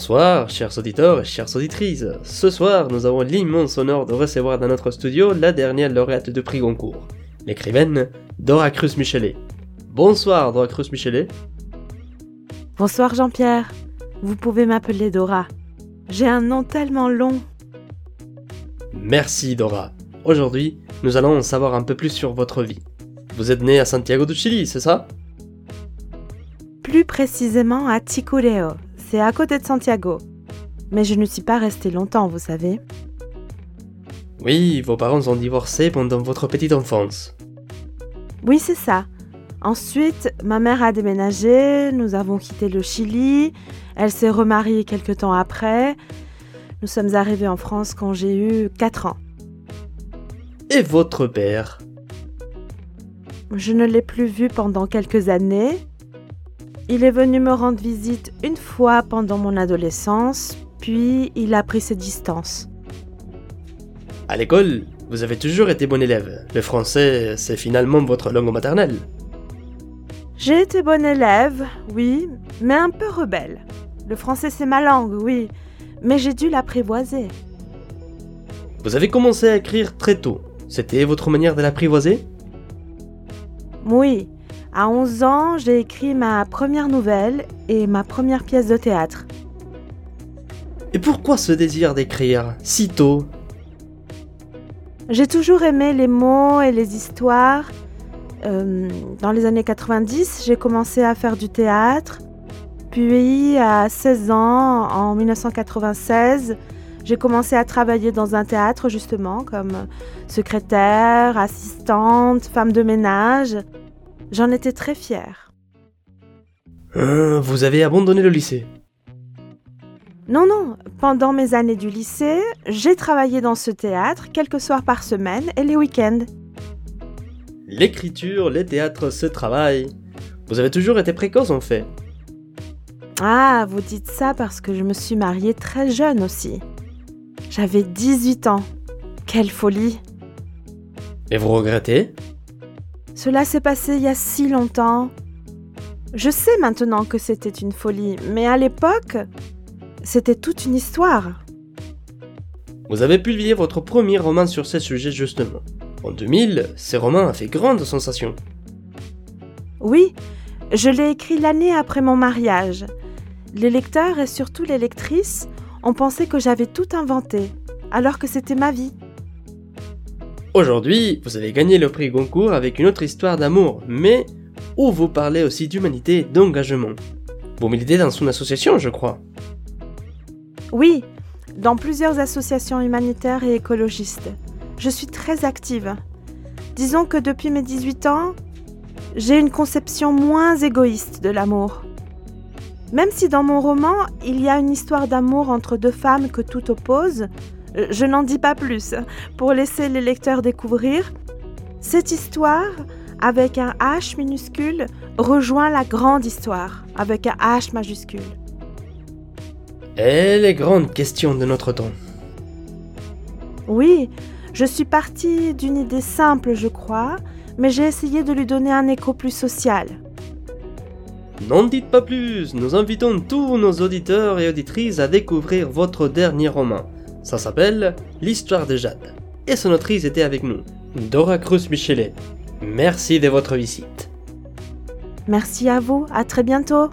Bonsoir, chers auditeurs et chères auditrices. Ce soir, nous avons l'immense honneur de recevoir dans notre studio la dernière lauréate de prix Goncourt, l'écrivaine Dora Cruz Michelet. Bonsoir, Dora Cruz Michelet. Bonsoir Jean-Pierre. Vous pouvez m'appeler Dora. J'ai un nom tellement long. Merci, Dora. Aujourd'hui, nous allons en savoir un peu plus sur votre vie. Vous êtes née à Santiago du Chili, c'est ça? Plus précisément à Ticureo. C'est à côté de Santiago. Mais je ne suis pas restée longtemps, vous savez. Oui, vos parents ont divorcé pendant votre petite enfance. Oui, c'est ça. Ensuite, ma mère a déménagé, nous avons quitté le Chili, elle s'est remariée quelque temps après. Nous sommes arrivés en France quand j'ai eu 4 ans. Et votre père? Je ne l'ai plus vu pendant quelques années. Il est venu me rendre visite une fois pendant mon adolescence, puis il a pris ses distances. À l'école, vous avez toujours été bon élève. Le français, c'est finalement votre langue maternelle. J'ai été bonne élève, oui, mais un peu rebelle. Le français c'est ma langue, oui, mais j'ai dû l'apprivoiser. Vous avez commencé à écrire très tôt. C'était votre manière de l'apprivoiser? Oui, à 11 ans, j'ai écrit ma première nouvelle et ma première pièce de théâtre. Et pourquoi ce désir d'écrire si tôt? J'ai toujours aimé les mots et les histoires. Euh, dans les années 90, j'ai commencé à faire du théâtre. Puis à 16 ans, en 1996, j'ai commencé à travailler dans un théâtre justement comme secrétaire, assistante, femme de ménage. J'en étais très fière. Euh, Vous avez abandonné le lycée Non, non, pendant mes années du lycée, j'ai travaillé dans ce théâtre quelques soirs par semaine et les week-ends. L'écriture, les théâtres, ce travail. Vous avez toujours été précoce en fait. Ah, vous dites ça parce que je me suis mariée très jeune aussi. J'avais 18 ans. Quelle folie. Et vous regrettez? Cela s'est passé il y a si longtemps. Je sais maintenant que c'était une folie, mais à l'époque, c'était toute une histoire. Vous avez publié votre premier roman sur ces sujets justement. En 2000, ce roman a fait grande sensation. Oui, je l'ai écrit l'année après mon mariage. Les lecteurs et surtout les lectrices ont pensé que j'avais tout inventé, alors que c'était ma vie. Aujourd'hui, vous avez gagné le prix Goncourt avec une autre histoire d'amour, mais où vous parlez aussi d'humanité et d'engagement. Vous militez dans une association, je crois. Oui, dans plusieurs associations humanitaires et écologistes. Je suis très active. Disons que depuis mes 18 ans, j'ai une conception moins égoïste de l'amour. Même si dans mon roman, il y a une histoire d'amour entre deux femmes que tout oppose, je n'en dis pas plus pour laisser les lecteurs découvrir. Cette histoire, avec un H minuscule, rejoint la grande histoire, avec un H majuscule. Et les grandes questions de notre temps. Oui, je suis partie d'une idée simple, je crois, mais j'ai essayé de lui donner un écho plus social. N'en dites pas plus, nous invitons tous nos auditeurs et auditrices à découvrir votre dernier roman. Ça s'appelle L'histoire de Jade. Et son autrice était avec nous, Dora Cruz Michelet. Merci de votre visite. Merci à vous, à très bientôt.